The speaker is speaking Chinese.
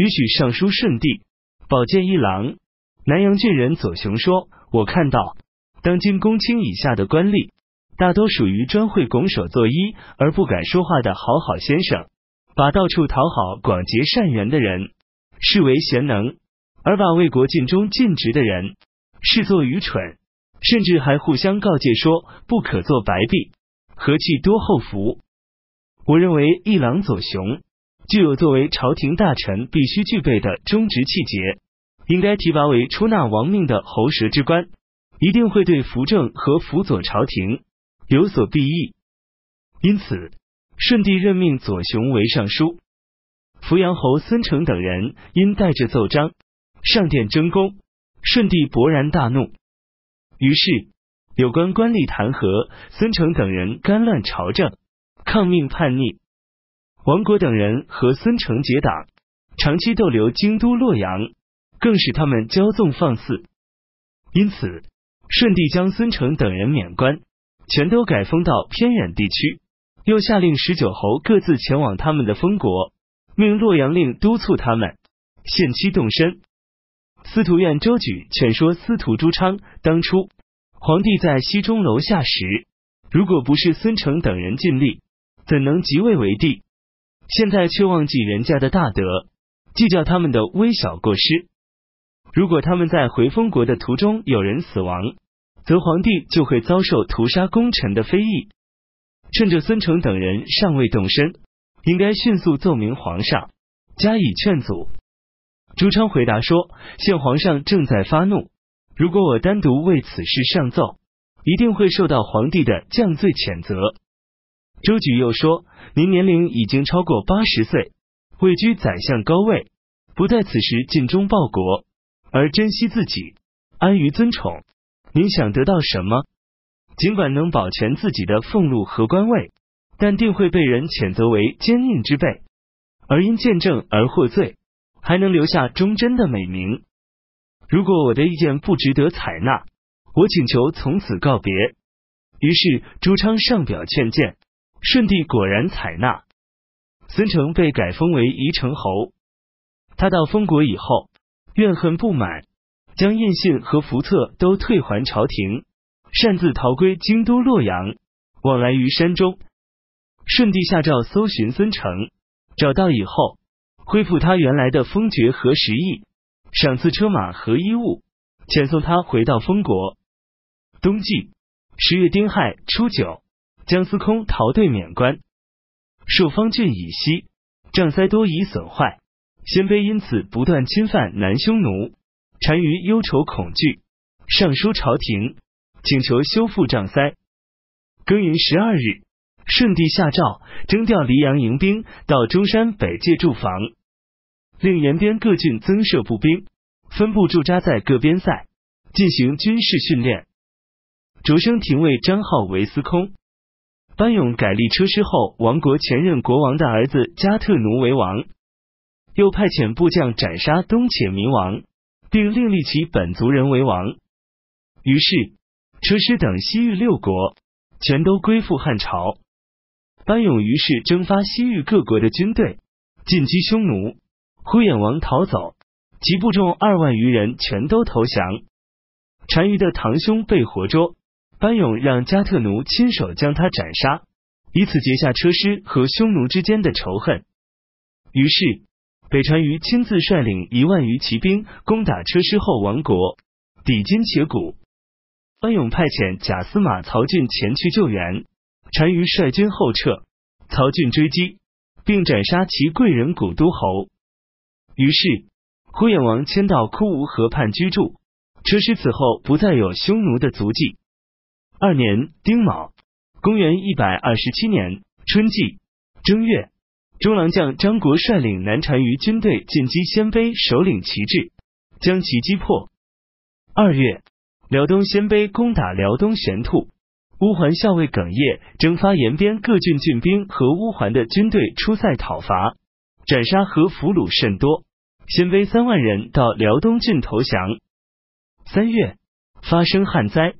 允许尚书顺帝，保荐一郎。南阳郡人左雄说：“我看到当今公卿以下的官吏，大多属于专会拱手作揖而不敢说话的好好先生，把到处讨好、广结善缘的人视为贤能，而把为国尽忠尽职的人视作愚蠢，甚至还互相告诫说不可做白璧，何气多厚福。我认为一郎左雄具有作为朝廷大臣必须具备的忠直气节。”应该提拔为出纳亡命的喉舌之官，一定会对扶正和辅佐朝廷有所裨益。因此，顺帝任命左雄为尚书。扶阳侯孙成等人因带着奏章上殿争功，顺帝勃然大怒。于是，有关官吏弹劾孙成等人干乱朝政、抗命叛逆。王国等人和孙承结党，长期逗留京都洛阳。更使他们骄纵放肆，因此顺帝将孙承等人免官，全都改封到偏远地区，又下令十九侯各自前往他们的封国，命洛阳令督促他们限期动身。司徒院周举劝说司徒朱昌，当初皇帝在西中楼下时，如果不是孙成等人尽力，怎能即位为帝？现在却忘记人家的大德，计较他们的微小过失。如果他们在回封国的途中有人死亡，则皇帝就会遭受屠杀功臣的非议。趁着孙成等人尚未动身，应该迅速奏明皇上，加以劝阻。朱昌回答说：“现皇上正在发怒，如果我单独为此事上奏，一定会受到皇帝的降罪谴责。”周举又说：“您年龄已经超过八十岁，位居宰相高位，不在此时尽忠报国。”而珍惜自己，安于尊宠，您想得到什么？尽管能保全自己的俸禄和官位，但定会被人谴责为奸佞之辈，而因见证而获罪，还能留下忠贞的美名。如果我的意见不值得采纳，我请求从此告别。于是朱昌上表劝谏，舜帝果然采纳，孙成被改封为宜城侯。他到封国以后。怨恨不满，将印信和符册都退还朝廷，擅自逃归京都洛阳，往来于山中。舜帝下诏搜寻孙成，找到以后，恢复他原来的封爵和食邑，赏赐车马和衣物，遣送他回到封国。冬季十月丁亥初九，江司空逃队免官。朔方郡以西，障塞多已损坏。鲜卑因此不断侵犯南匈奴，单于忧愁恐惧，上书朝廷，请求修复障塞。庚寅十二日，顺帝下诏征调黎阳营兵到中山北界驻防，令沿边各郡增设步兵，分布驻扎在各边塞，进行军事训练。擢升廷尉张浩为司空，班勇改立车师后，王国前任国王的儿子加特奴为王。又派遣部将斩杀东且明王，并另立其本族人为王。于是车师等西域六国全都归附汉朝。班勇于是征发西域各国的军队进击匈奴，呼衍王逃走，其部众二万余人全都投降。单于的堂兄被活捉，班勇让加特奴亲手将他斩杀，以此结下车师和匈奴之间的仇恨。于是。北单于亲自率领一万余骑兵攻打车师后王国，抵金且谷。班勇派遣假司马曹俊前去救援，单于率军后撤，曹俊追击，并斩杀其贵人古都侯。于是呼延王迁到枯芜河畔居住，车师此后不再有匈奴的足迹。二年丁卯，公元一百二十七年春季正月。中郎将张国率领南单于军队进击鲜卑首领旗帜，将其击破。二月，辽东鲜卑攻打辽东玄兔，乌桓校尉耿业征发延边各郡郡兵和乌桓的军队出塞讨伐，斩杀和俘虏甚多，鲜卑三万人到辽东郡投降。三月，发生旱灾，